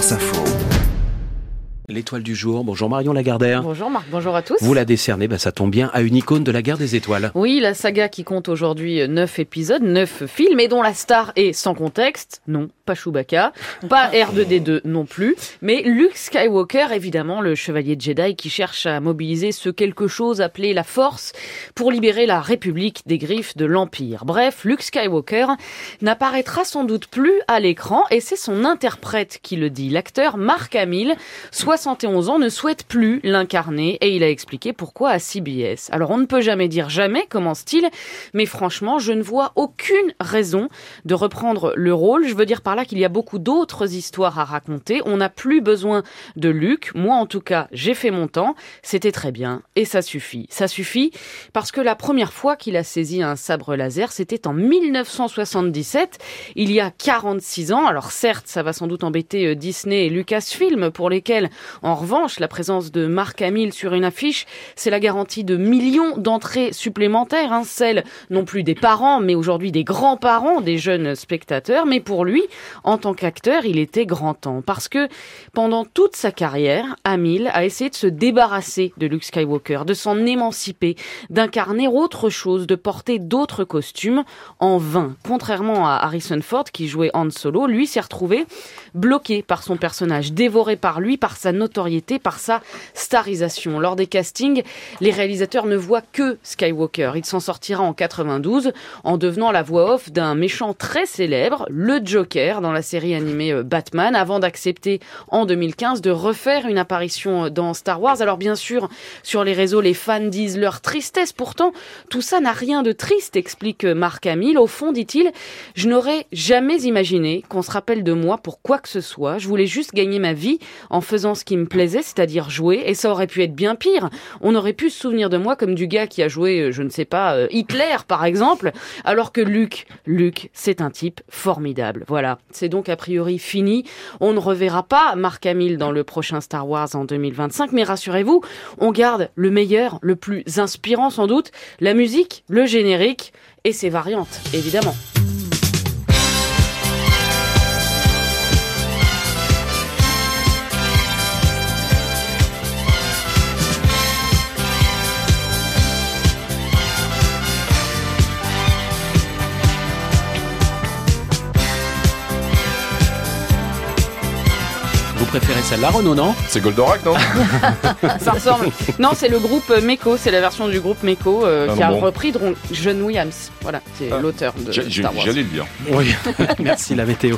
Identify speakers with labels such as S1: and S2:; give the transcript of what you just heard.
S1: France Info.
S2: L'étoile du jour. Bonjour Marion Lagardère.
S3: Bonjour Marc, bonjour à tous.
S2: Vous la décernez, bah, ça tombe bien, à une icône de la guerre des étoiles.
S3: Oui, la saga qui compte aujourd'hui 9 épisodes, 9 films, et dont la star est sans contexte, non, pas Chewbacca, pas R2D2 non plus, mais Luke Skywalker, évidemment, le chevalier Jedi qui cherche à mobiliser ce quelque chose appelé la Force pour libérer la République des griffes de l'Empire. Bref, Luke Skywalker n'apparaîtra sans doute plus à l'écran, et c'est son interprète qui le dit, l'acteur Mark Hamill, soit 71 ans, ne souhaite plus l'incarner et il a expliqué pourquoi à CBS. Alors on ne peut jamais dire jamais, commence-t-il, mais franchement, je ne vois aucune raison de reprendre le rôle. Je veux dire par là qu'il y a beaucoup d'autres histoires à raconter. On n'a plus besoin de Luc. Moi, en tout cas, j'ai fait mon temps. C'était très bien et ça suffit. Ça suffit parce que la première fois qu'il a saisi un sabre laser, c'était en 1977, il y a 46 ans. Alors certes, ça va sans doute embêter euh, Disney et Lucasfilm pour lesquels en revanche, la présence de Marc Hamill sur une affiche, c'est la garantie de millions d'entrées supplémentaires, hein, celles non plus des parents, mais aujourd'hui des grands-parents des jeunes spectateurs. Mais pour lui, en tant qu'acteur, il était grand temps. Parce que pendant toute sa carrière, Hamill a essayé de se débarrasser de Luke Skywalker, de s'en émanciper, d'incarner autre chose, de porter d'autres costumes en vain. Contrairement à Harrison Ford qui jouait Han Solo, lui s'est retrouvé bloqué par son personnage, dévoré par lui, par sa notoriété, par sa starisation. Lors des castings, les réalisateurs ne voient que Skywalker. Il s'en sortira en 92 en devenant la voix off d'un méchant très célèbre, le Joker, dans la série animée euh, Batman, avant d'accepter en 2015 de refaire une apparition euh, dans Star Wars. Alors bien sûr, sur les réseaux, les fans disent leur tristesse. Pourtant, tout ça n'a rien de triste, explique euh, Marc Hamill. Au fond, dit-il, je n'aurais jamais imaginé qu'on se rappelle de moi pour quoi que ce soit. Je voulais juste gagner ma vie en faisant ce qui me plaisait, c'est-à-dire jouer, et ça aurait pu être bien pire. On aurait pu se souvenir de moi comme du gars qui a joué, euh, je ne sais pas, euh, Hitler par exemple, alors que Luc, Luc, c'est un type formidable. Voilà, c'est donc a priori fini. On ne reverra pas Marc Hamill dans le prochain Star Wars en 2025, mais rassurez-vous, on garde le meilleur, le plus inspirant sans doute, la musique, le générique et ses variantes, évidemment.
S2: Vous préférez celle-là, Renaud, non
S4: C'est Goldorak, non
S3: Ça ressemble. Non, c'est le groupe Meko, c'est la version du groupe Meko euh,
S4: Ah
S3: qui a
S4: bon.
S3: repris Dron- John Williams. Voilà, c'est
S4: Ah.
S3: l'auteur de Star Wars.
S4: J'allais le dire.
S2: Oui. Merci, la météo.